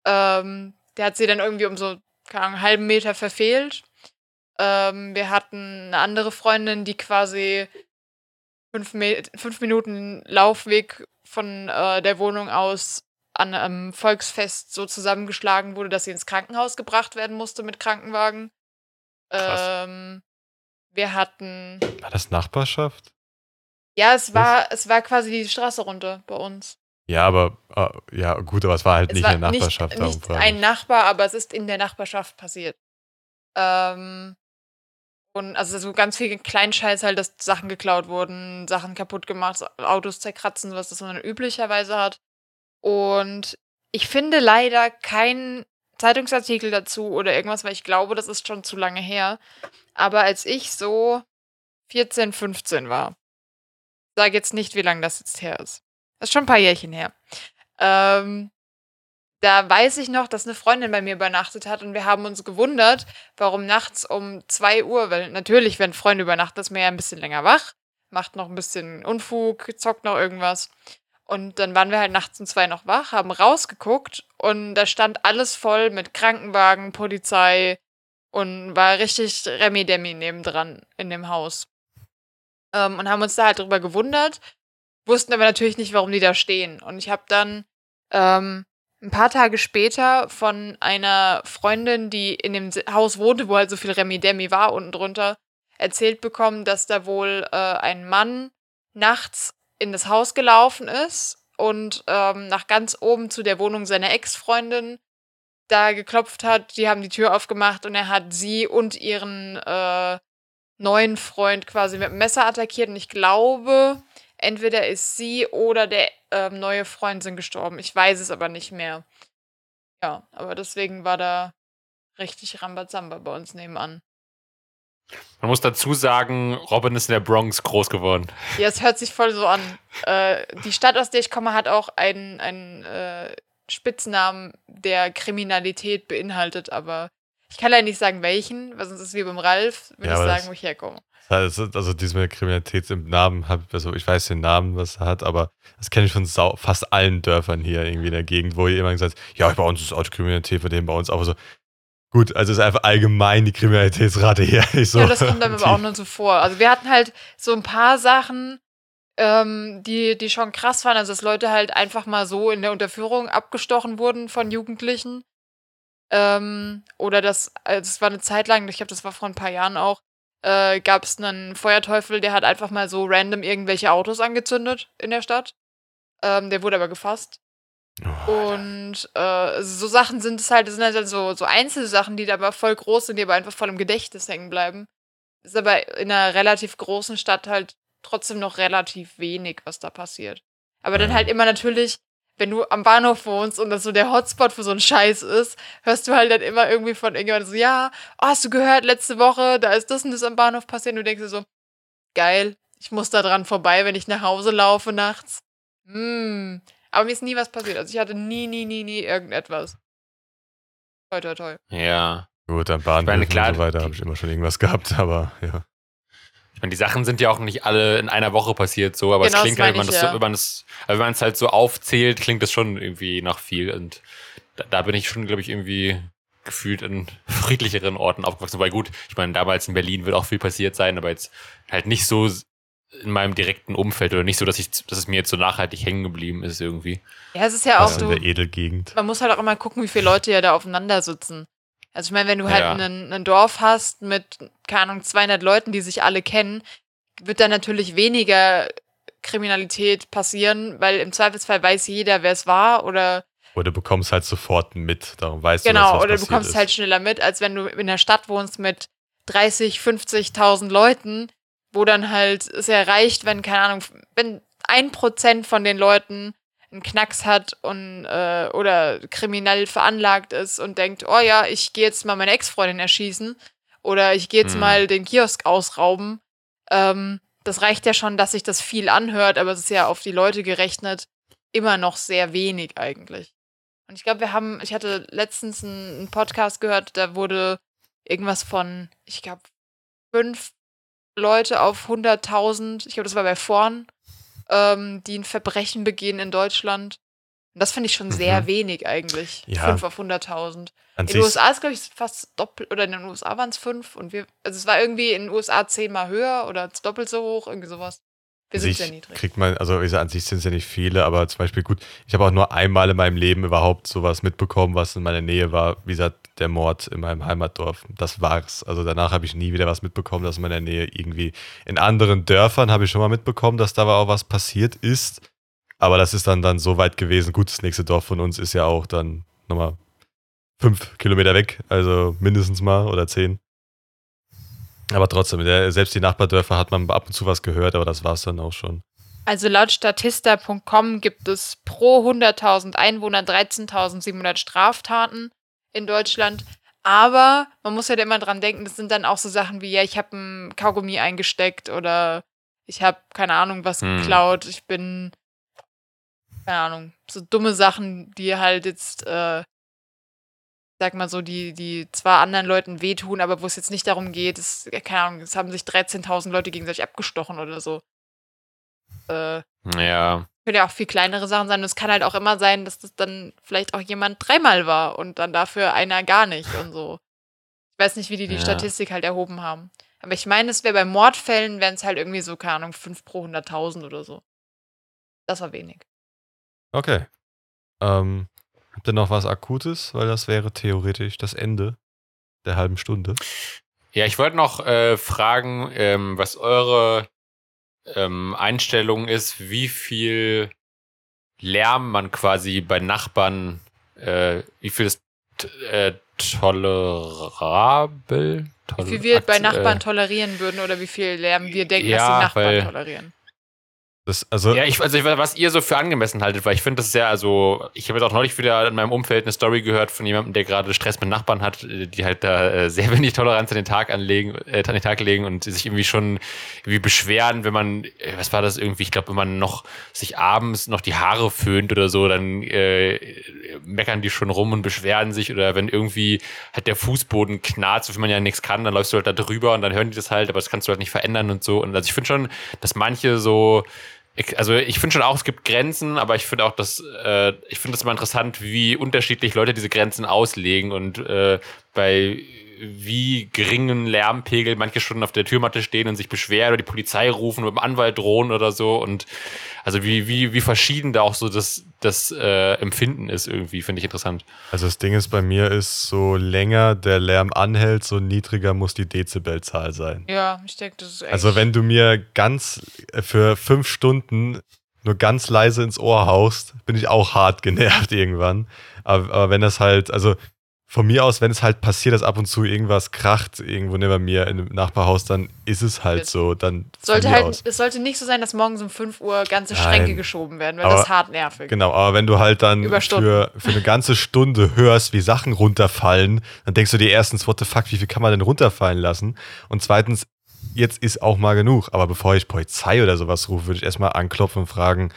Speaker 1: Ähm, der hat sie dann irgendwie um so, keine Ahnung, einen halben Meter verfehlt. Ähm, wir hatten eine andere Freundin, die quasi fünf, Me fünf Minuten Laufweg von äh, der Wohnung aus an einem Volksfest so zusammengeschlagen wurde, dass sie ins Krankenhaus gebracht werden musste mit Krankenwagen. Ähm, wir hatten,
Speaker 2: War das Nachbarschaft?
Speaker 1: ja, es war, es war quasi die Straße runter bei uns.
Speaker 2: Ja, aber äh, ja, gut, aber es war halt
Speaker 1: Es
Speaker 2: nicht
Speaker 1: war
Speaker 2: in der Nachbarschaft.
Speaker 1: Nicht, nicht ein. Nachbar, aber es ist in der Nachbarschaft passiert. Ähm, und also so ganz viel Kleinscheiß halt, dass Sachen geklaut wurden, Sachen kaputt gemacht, Autos zerkratzen, was das man üblicherweise hat. Und ich finde leider keinen Zeitungsartikel dazu oder irgendwas, weil ich glaube, das ist schon zu lange her. Aber als ich so 14, 15 war, sage jetzt nicht, wie lange das jetzt her ist. Das ist schon ein paar Jährchen her. Ähm, da weiß ich noch, dass eine Freundin bei mir übernachtet hat und wir haben uns gewundert, warum nachts um 2 Uhr, weil natürlich, wenn Freunde übernachten, ist man ja ein bisschen länger wach, macht noch ein bisschen Unfug, zockt noch irgendwas. Und dann waren wir halt nachts um zwei noch wach, haben rausgeguckt und da stand alles voll mit Krankenwagen, Polizei und war richtig Remi-Demi nebendran in dem Haus. Ähm, und haben uns da halt drüber gewundert, wussten aber natürlich nicht, warum die da stehen. Und ich habe dann ähm, ein paar Tage später von einer Freundin, die in dem Haus wohnte, wo halt so viel Remi-Demi war, unten drunter, erzählt bekommen, dass da wohl äh, ein Mann nachts in das Haus gelaufen ist und ähm, nach ganz oben zu der Wohnung seiner Ex-Freundin da geklopft hat. Die haben die Tür aufgemacht und er hat sie und ihren äh, neuen Freund quasi mit dem Messer attackiert. Und ich glaube, entweder ist sie oder der ähm, neue Freund sind gestorben. Ich weiß es aber nicht mehr. Ja, aber deswegen war da richtig Rambazamba bei uns nebenan.
Speaker 3: Man muss dazu sagen, Robin ist in der Bronx groß geworden.
Speaker 1: Ja, es hört sich voll so an. Äh, die Stadt, aus der ich komme, hat auch einen, einen äh, Spitznamen, der Kriminalität beinhaltet, aber ich kann leider nicht sagen, welchen, weil sonst ist es wie beim Ralf, würde
Speaker 2: Ja,
Speaker 1: ich sagen, wo ich herkomme.
Speaker 2: Also, also diese Kriminalität im Namen, hab, also ich weiß den Namen, was er hat, aber das kenne ich von sau, fast allen Dörfern hier irgendwie in der Gegend, wo jemand sagt, ja, bei uns ist Autokriminalität, bei denen bei uns auch so. Gut, also ist einfach allgemein die Kriminalitätsrate hier so.
Speaker 1: ja, das kommt einem aber auch nur so vor. Also wir hatten halt so ein paar Sachen, ähm, die, die schon krass waren. Also dass Leute halt einfach mal so in der Unterführung abgestochen wurden von Jugendlichen. Ähm, oder das, also es war eine Zeit lang, ich glaube, das war vor ein paar Jahren auch, äh, gab es einen Feuerteufel, der hat einfach mal so random irgendwelche Autos angezündet in der Stadt. Ähm, der wurde aber gefasst.
Speaker 2: Oh,
Speaker 1: Und äh, so Sachen sind es halt, das sind halt so, so Einzelsachen, die da aber voll groß sind, die aber einfach voll im Gedächtnis hängen bleiben. Ist aber in einer relativ großen Stadt halt trotzdem noch relativ wenig, was da passiert. Aber dann
Speaker 2: Ja.
Speaker 1: halt immer natürlich, wenn du am Bahnhof wohnst und das so der Hotspot für so einen Scheiß ist, hörst du halt dann immer irgendwie von irgendjemandem so, ja, oh, hast du gehört, letzte Woche, da ist das und das am Bahnhof passiert. Und du denkst dir so, geil, ich muss da dran vorbei, wenn ich nach Hause laufe nachts. Hm. Aber mir ist nie was passiert. Also ich hatte nie, nie, nie, nie irgendetwas. Toi, toi, toi.
Speaker 3: Ja.
Speaker 2: Gut, am Bahnhof und so weiter habe ich immer schon irgendwas gehabt, aber ja.
Speaker 3: Ich meine, die Sachen sind ja auch nicht alle in einer Woche passiert, so, aber
Speaker 1: Genau,
Speaker 3: es klingt halt, wenn man
Speaker 1: ich,
Speaker 3: das, so,
Speaker 1: ja.
Speaker 3: wenn man es, wenn man es halt so aufzählt, klingt das schon irgendwie nach viel. Und da, da bin ich schon, glaube ich, irgendwie gefühlt in friedlicheren Orten aufgewachsen. Weil gut, ich meine, damals in Berlin wird auch viel passiert sein, aber jetzt halt nicht so in meinem direkten Umfeld oder nicht so, dass ich, dass es mir jetzt so nachhaltig hängen geblieben ist irgendwie.
Speaker 1: Ja, es ist ja auch
Speaker 2: Das ist in
Speaker 1: so,
Speaker 2: der Edelgegend.
Speaker 1: man muss halt auch immer gucken, wie viele Leute ja da aufeinander sitzen. Also ich meine, wenn du halt
Speaker 3: Ja.
Speaker 1: einen, ein Dorf hast mit, keine Ahnung, 200 Leuten, die sich alle kennen, wird da natürlich weniger Kriminalität passieren, weil im Zweifelsfall weiß jeder, wer es war oder
Speaker 2: Oder du bekommst halt sofort mit, darum weißt du,
Speaker 1: genau,
Speaker 2: dass was
Speaker 1: oder du bekommst
Speaker 2: ist.
Speaker 1: halt schneller mit, als wenn du in der Stadt wohnst mit 30, 50.000 Leuten, wo dann halt es ja reicht, wenn, keine Ahnung, wenn ein Prozent von den Leuten einen Knacks hat und äh, oder kriminell veranlagt ist und denkt, oh ja, ich gehe jetzt mal meine Ex-Freundin erschießen oder ich gehe jetzt
Speaker 3: Hm.
Speaker 1: mal den Kiosk ausrauben. Ähm, das reicht ja schon, dass sich das viel anhört, aber es ist ja auf die Leute gerechnet immer noch sehr wenig eigentlich. Und ich glaube, wir haben, ich hatte letztens einen, einen Podcast gehört, da wurde irgendwas von, ich glaube, fünf Leute auf 100.000, ich glaube, das war bei Vorn, ähm, die ein Verbrechen begehen in Deutschland. Und das finde ich schon sehr
Speaker 2: Mhm.
Speaker 1: wenig eigentlich.
Speaker 2: Ja.
Speaker 1: Fünf auf 100.000.
Speaker 2: An
Speaker 1: In den USA ist, glaube ich, fast doppelt, oder in den USA waren es fünf und wir, also es war irgendwie in den USA zehnmal höher oder doppelt so hoch, irgendwie sowas. Wir
Speaker 2: an
Speaker 1: sind
Speaker 2: sich
Speaker 1: sehr niedrig.
Speaker 2: kriegt man, also wie gesagt, an sich sind es ja nicht viele, aber zum Beispiel gut, ich habe auch nur einmal in meinem Leben überhaupt sowas mitbekommen, was in meiner Nähe war. Wie gesagt, der Mord in meinem Heimatdorf. Das war's. Also danach habe ich nie wieder was mitbekommen, dass in meiner Nähe irgendwie in anderen Dörfern habe ich schon mal mitbekommen, dass da auch was passiert ist. Aber das ist dann, dann so weit gewesen. Gut, das nächste Dorf von uns ist ja auch dann nochmal fünf Kilometer weg, also mindestens mal oder zehn. Aber trotzdem, der, selbst die Nachbardörfer hat man ab und zu was gehört, aber das war's dann auch schon.
Speaker 1: Also laut Statista.com gibt es pro 100.000 Einwohner 13.700 Straftaten in Deutschland. Aber man muss halt immer dran denken, das sind dann auch so Sachen wie, ja, ich habe ein Kaugummi eingesteckt oder ich habe keine Ahnung was
Speaker 3: Hm.
Speaker 1: geklaut. Ich bin, keine Ahnung, so dumme Sachen, die halt jetzt, äh, sag mal so, die, die zwar anderen Leuten wehtun, aber wo es jetzt nicht darum geht, es, keine Ahnung, es haben sich 13.000 Leute gegenseitig abgestochen oder so. Äh,
Speaker 3: Ja.
Speaker 1: können ja auch viel kleinere Sachen sein. Und es kann halt auch immer sein, dass das dann vielleicht auch jemand dreimal war und dann dafür einer gar nicht und so. Ich weiß nicht, wie die die
Speaker 3: Ja.
Speaker 1: Statistik halt erhoben haben. Aber ich meine, es wäre bei Mordfällen, wären es halt irgendwie so, keine Ahnung, 5 pro 100.000 oder so. Das war wenig.
Speaker 2: Okay. Ähm, habt ihr noch was Akutes? Weil das wäre theoretisch das Ende der halben Stunde.
Speaker 3: Ja, ich wollte noch äh, fragen, ähm, was eure ähm, Einstellung ist, wie viel Lärm man quasi bei Nachbarn, äh, wie viel ist äh, tolerabel?
Speaker 1: Wie viel wir bei Nachbarn
Speaker 3: äh,
Speaker 1: tolerieren würden oder wie viel Lärm wir denken,
Speaker 3: Ja,
Speaker 1: dass die Nachbarn
Speaker 3: weil-
Speaker 1: tolerieren.
Speaker 2: Das, also,
Speaker 3: Ja, ich, also was ihr so für angemessen haltet, weil ich finde das sehr, also ich habe jetzt auch neulich wieder in meinem Umfeld eine Story gehört von jemandem, der gerade Stress mit Nachbarn hat, die halt da äh, sehr wenig Toleranz an den Tag anlegen, äh, an den Tag legen und sich irgendwie schon irgendwie beschweren, wenn man, äh, was war das irgendwie, ich glaube, wenn man noch sich abends noch die Haare föhnt oder so, dann äh, meckern die schon rum und beschweren sich oder wenn irgendwie halt der Fußboden knarzt, so viel man ja nichts kann, dann läufst du halt da drüber und dann hören die das halt, aber das kannst du halt nicht verändern und so. Und also ich finde schon, dass manche so also ich finde schon auch, es gibt Grenzen, aber ich finde auch, dass äh, ich finde es immer interessant, wie unterschiedlich Leute diese Grenzen auslegen und äh, bei wie geringen Lärmpegel manche schon auf der Türmatte stehen und sich beschweren oder die Polizei rufen oder mit dem Anwalt drohen oder so und also wie, wie, wie verschieden da auch so das, das äh, Empfinden ist irgendwie, finde ich interessant.
Speaker 2: also das Ding ist bei mir ist, so länger der Lärm anhält, so niedriger muss die Dezibelzahl sein.
Speaker 1: Ja, ich denke, das ist echt.
Speaker 2: Also wenn du mir ganz äh, für fünf Stunden nur ganz leise ins Ohr haust, bin ich auch hart genervt irgendwann. Aber, aber wenn das halt, also von mir aus, wenn es halt passiert, dass ab und zu irgendwas kracht irgendwo neben mir in einem Nachbarhaus, dann ist es halt so. Dann
Speaker 1: sollte halt,
Speaker 2: aus.
Speaker 1: es sollte nicht so sein, dass morgens um 5 Uhr ganze
Speaker 2: Nein.
Speaker 1: Schränke geschoben werden, weil
Speaker 2: Aber-
Speaker 1: das ist hart nervig.
Speaker 2: Genau, aber wenn du halt dann für, für eine ganze Stunde hörst, wie Sachen runterfallen, dann denkst du dir erstens, what the fuck, wie viel kann man denn runterfallen lassen? Und zweitens, jetzt ist auch mal genug. Aber bevor ich Polizei oder sowas rufe, würde ich erstmal anklopfen und fragen,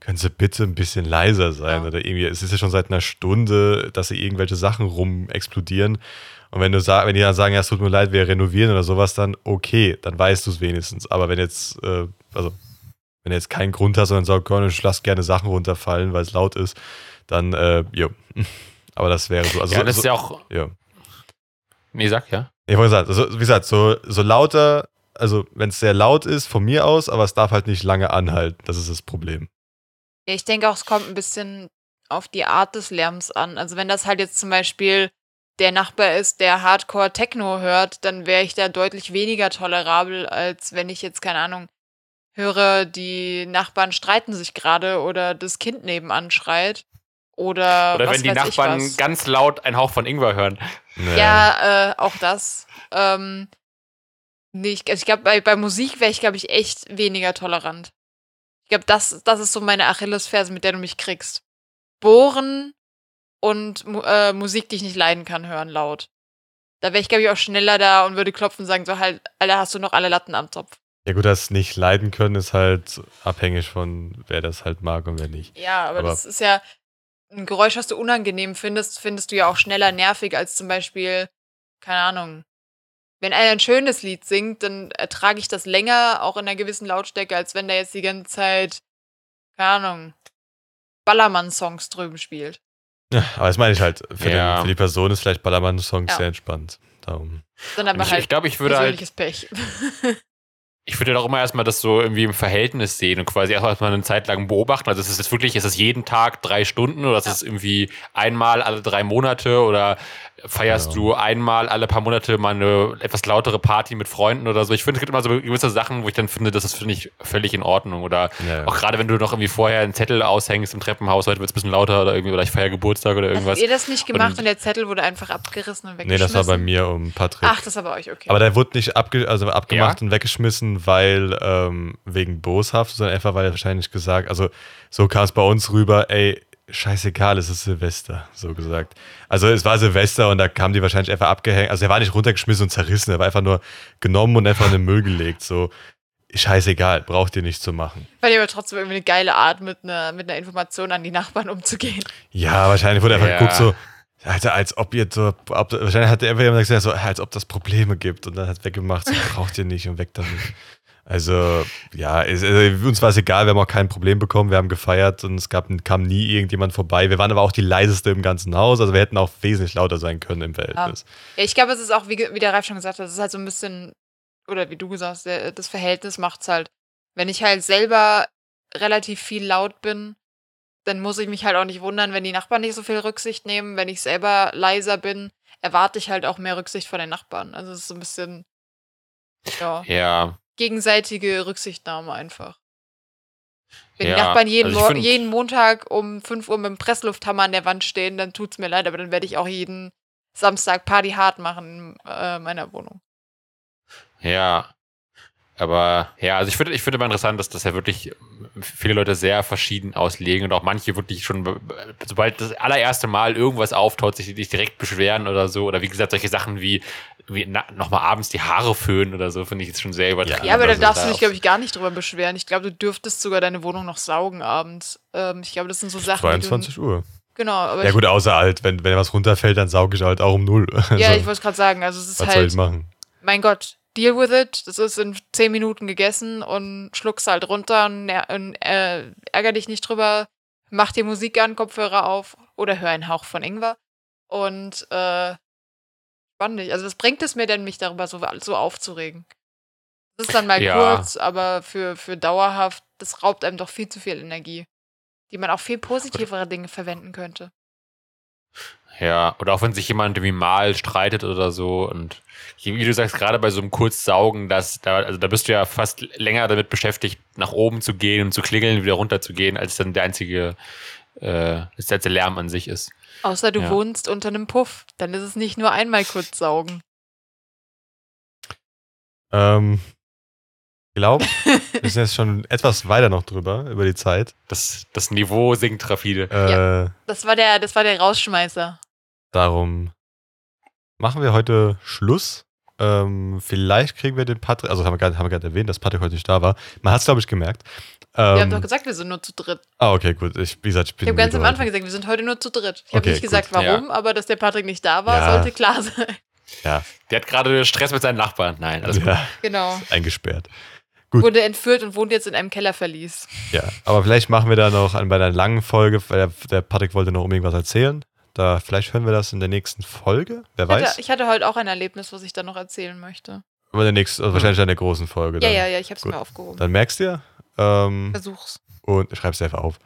Speaker 2: können Sie bitte ein bisschen leiser sein?
Speaker 1: Ja.
Speaker 2: Oder irgendwie, es ist ja schon seit einer Stunde, dass sie irgendwelche Sachen rum explodieren. Und wenn du sag, wenn die dann sagen, ja, es tut mir leid, wir renovieren oder sowas, dann okay, dann weißt du es wenigstens. Aber wenn jetzt, äh, also wenn du jetzt keinen Grund hast, sondern sagst, komm, ich lass gerne Sachen runterfallen, weil es laut ist, dann, äh, jo. Aber das wäre so. Also
Speaker 3: ja,
Speaker 2: so,
Speaker 3: das ist ja auch.
Speaker 2: ja.
Speaker 3: Nee, sag ja.
Speaker 2: Ich wollte sagen, also, wie gesagt, so, so lauter, also wenn es sehr laut ist, von mir aus, aber es darf halt nicht lange anhalten. Das ist das Problem.
Speaker 1: Ja, ich denke auch, es kommt ein bisschen auf die Art des Lärms an. Also wenn das halt jetzt zum Beispiel der Nachbar ist, der Hardcore Techno hört, dann wäre ich da deutlich weniger tolerabel, als wenn ich jetzt, keine Ahnung, höre, die Nachbarn streiten sich gerade oder das Kind nebenan schreit. Oder,
Speaker 3: Oder
Speaker 1: was
Speaker 3: wenn die
Speaker 1: weiß
Speaker 3: Nachbarn ganz laut einen Hauch von Ingwer hören.
Speaker 2: Nee.
Speaker 1: Ja, äh, auch das. Ähm, Nee, ich, also ich glaube, bei, bei Musik wäre ich, glaube ich, echt weniger tolerant. Ich glaube, das, das ist so meine Achillesferse, mit der du mich kriegst. Bohren und äh, Musik, die ich nicht leiden kann, hören laut. Da wäre ich, glaube ich, auch schneller da und würde klopfen und sagen, so halt, Alter, hast du noch alle Latten am Zopf.
Speaker 2: Ja gut, das nicht leiden können ist halt abhängig von, wer das halt mag und wer nicht.
Speaker 1: Ja, aber,
Speaker 2: Aber-
Speaker 1: das ist ja ein Geräusch, was du unangenehm findest, findest du ja auch schneller nervig als zum Beispiel, keine Ahnung. Wenn einer ein schönes Lied singt, dann ertrage ich das länger, auch in einer gewissen Lautstärke, als wenn der jetzt die ganze Zeit, keine Ahnung, Ballermann-Songs drüben spielt.
Speaker 2: Ja, aber das meine ich halt. Für,
Speaker 3: Ja.
Speaker 2: den, für die Person ist vielleicht Ballermann-Songs
Speaker 1: Ja.
Speaker 2: sehr entspannt. Darum.
Speaker 1: Dann aber
Speaker 3: ich
Speaker 1: halt
Speaker 3: ich glaube, ich würde halt
Speaker 1: Pech.
Speaker 3: Ich würde doch immer erstmal das so irgendwie im Verhältnis sehen und quasi erstmal eine Zeit lang beobachten. Also ist es jetzt wirklich, ist es jeden Tag drei Stunden oder ist
Speaker 1: Ja.
Speaker 3: es irgendwie einmal alle drei Monate oder feierst
Speaker 2: Ja.
Speaker 3: du einmal alle paar Monate mal eine etwas lautere Party mit Freunden oder so? Ich finde, es gibt immer so gewisse Sachen, wo ich dann finde, das ist, finde ich, völlig in Ordnung. Oder
Speaker 2: Ja, ja.
Speaker 3: auch gerade wenn du noch irgendwie vorher einen Zettel aushängst im Treppenhaus, heute wird es ein bisschen lauter oder irgendwie, oder ich feiere Geburtstag oder
Speaker 1: Habt
Speaker 3: irgendwas.
Speaker 1: ihr das nicht gemacht
Speaker 3: Und-
Speaker 1: und, der Zettel wurde einfach abgerissen und
Speaker 2: Nee,
Speaker 1: weggeschmissen?
Speaker 2: das war bei mir um Patrick.
Speaker 1: Ach, das war bei euch, okay.
Speaker 2: Aber der wurde nicht abge also abgemacht
Speaker 3: Ja?
Speaker 2: und weggeschmissen, weil ähm, wegen boshaft, sondern einfach, weil er wahrscheinlich gesagt, also so kam es bei uns rüber, ey, scheißegal, es ist Silvester, so gesagt. Also es war Silvester und da kamen die wahrscheinlich einfach abgehängt. Also er war nicht runtergeschmissen und zerrissen, er war einfach nur genommen und einfach in den Müll gelegt. So, scheißegal, braucht ihr nicht zu machen.
Speaker 1: Fand ich aber trotzdem irgendwie eine geile Art, mit einer, mit einer Information an die Nachbarn umzugehen.
Speaker 2: Ja, wahrscheinlich wurde einfach
Speaker 3: Ja.
Speaker 2: geguckt, so, Alter, als ob ihr so, ob, wahrscheinlich hat einfach jemand gesagt, so, als ob das Probleme gibt und dann hat weggemacht, so, braucht ihr nicht und weg damit. Also, ja, es, also, uns war es egal, wir haben auch kein Problem bekommen, wir haben gefeiert und es gab, kam nie irgendjemand vorbei. Wir waren aber auch die leiseste im ganzen Haus, also wir hätten auch wesentlich lauter sein können im Verhältnis.
Speaker 1: Ja, ich glaube, es ist auch, wie, wie der Ralf schon gesagt hat, es ist halt so ein bisschen, oder wie du gesagt hast, das Verhältnis macht's halt. Wenn ich halt selber relativ viel laut bin, dann muss ich mich halt auch nicht wundern, wenn die Nachbarn nicht so viel Rücksicht nehmen. Wenn ich selber leiser bin, erwarte ich halt auch mehr Rücksicht von den Nachbarn. Also es ist so ein bisschen, ja,
Speaker 3: Ja,
Speaker 1: gegenseitige Rücksichtnahme einfach. Wenn die
Speaker 3: Ja,
Speaker 1: Nachbarn jeden,
Speaker 3: also
Speaker 1: jeden Montag um 5 Uhr mit dem Presslufthammer an der Wand stehen, dann tut's mir leid, aber dann werde ich auch jeden Samstag Party hart machen in äh, meiner Wohnung.
Speaker 3: Ja. Aber ja, also ich finde ich finde immer interessant, dass das ja wirklich viele Leute sehr verschieden auslegen und auch manche wirklich schon, sobald das allererste Mal irgendwas auftaucht, sich, sich direkt beschweren oder so. Oder wie gesagt, solche Sachen wie, wie nochmal abends die Haare föhnen oder so, finde ich jetzt schon sehr übertrieben.
Speaker 1: Ja, aber da darfst du dich, glaube ich, gar nicht drüber beschweren. Ich glaube, du dürftest sogar deine Wohnung noch saugen abends. Ähm, ich glaube, das sind so Sachen, die
Speaker 2: 22 Uhr.
Speaker 1: Genau, aber
Speaker 2: Ja gut, außer halt, wenn, wenn was runterfällt, dann sauge ich halt auch um null.
Speaker 1: ja,
Speaker 2: Also,
Speaker 1: ich wollte gerade sagen, also es ist
Speaker 2: was soll
Speaker 1: halt,
Speaker 2: ich machen?
Speaker 1: mein Gott, deal with it. Das ist in 10 Minuten gegessen und schluckst halt runter und, und äh, ärger dich nicht drüber. Mach dir Musik an, Kopfhörer auf oder hör einen Hauch von Ingwer. Und äh, spannend. Also was bringt es mir denn, mich darüber so, so aufzuregen? Das ist dann mal
Speaker 3: Ja.
Speaker 1: kurz, aber für, für dauerhaft, das raubt einem doch viel zu viel Energie, die man auch viel positivere Dinge verwenden könnte.
Speaker 3: Ja, oder auch wenn sich jemand irgendwie mal streitet oder so und wie du sagst, gerade bei so einem Kurzsaugen, das, da, also da bist du ja fast länger damit beschäftigt, nach oben zu gehen und zu klingeln, wieder runter zu gehen, als dann der einzige, äh, als der Lärm an sich ist.
Speaker 1: Außer du
Speaker 3: Ja.
Speaker 1: wohnst unter einem Puff, dann ist es nicht nur einmal kurz saugen.
Speaker 2: Ähm, ich glaube, wir sind jetzt schon etwas weiter noch drüber, über die Zeit.
Speaker 3: Das, das Niveau sinkt rapide.
Speaker 2: Äh,
Speaker 1: Das war der, das war der Rausschmeißer.
Speaker 2: Darum machen wir heute Schluss. Ähm, vielleicht kriegen wir den Patrick, also haben wir gerade haben wir gerade erwähnt, dass Patrick heute nicht da war. Man hat es, glaube ich, gemerkt.
Speaker 1: Wir haben
Speaker 2: Ähm,
Speaker 1: doch gesagt, wir sind nur zu dritt.
Speaker 2: ah, okay, gut. Ich, wie gesagt, ich bin
Speaker 1: Ich habe ganz am Anfang gesagt, wir sind heute nur zu dritt. Ich habe
Speaker 2: Okay,
Speaker 1: nicht gesagt,
Speaker 3: gut.
Speaker 1: warum, aber dass der Patrick nicht da war,
Speaker 2: Ja.
Speaker 1: sollte klar sein.
Speaker 2: Ja,
Speaker 3: Der hat gerade Stress mit seinen Nachbarn. Nein, alles gut.
Speaker 2: ja,
Speaker 1: Genau.
Speaker 2: eingesperrt. Gut.
Speaker 1: Wurde entführt und wohnt jetzt in einem Kellerverlies.
Speaker 2: Ja, aber vielleicht machen wir da noch an, bei einer langen Folge, weil der, der Patrick wollte noch unbedingt was erzählen. Da, vielleicht hören wir das in der nächsten Folge. Wer
Speaker 1: Ich hatte,
Speaker 2: weiß?
Speaker 1: ich hatte heute auch ein Erlebnis, was ich dann noch erzählen möchte.
Speaker 2: Aber der nächsten, also wahrscheinlich in der großen Folge.
Speaker 1: Ja,
Speaker 2: Dann,
Speaker 1: ja, ja, ich habe es
Speaker 2: Gut.
Speaker 1: mir aufgehoben.
Speaker 2: dann merkst du ja. Ähm,
Speaker 1: Versuch's.
Speaker 2: und schreib's einfach auf.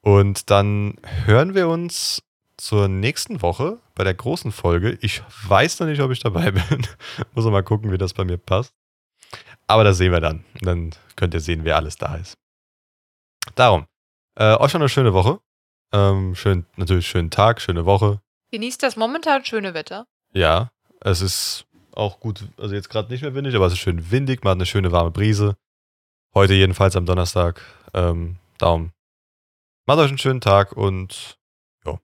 Speaker 2: Und dann hören wir uns zur nächsten Woche bei der großen Folge. Ich weiß noch nicht, ob ich dabei bin. Muss mal gucken, wie das bei mir passt. Aber das sehen wir dann. Dann könnt ihr sehen, wer alles da ist. Darum, äh, euch noch eine schöne Woche. Ähm, schön, natürlich schönen Tag, schöne Woche.
Speaker 1: Genießt das momentan schöne Wetter.
Speaker 2: Ja, es ist auch gut, also jetzt gerade nicht mehr windig, aber es ist schön windig, man hat eine schöne warme Brise. Heute jedenfalls am Donnerstag. Ähm, Daumen. Macht euch einen schönen Tag und ja,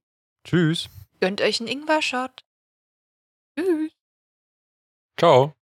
Speaker 2: tschüss.
Speaker 1: Gönnt euch einen Ingwer-Shot. Tschüss.
Speaker 3: Ciao.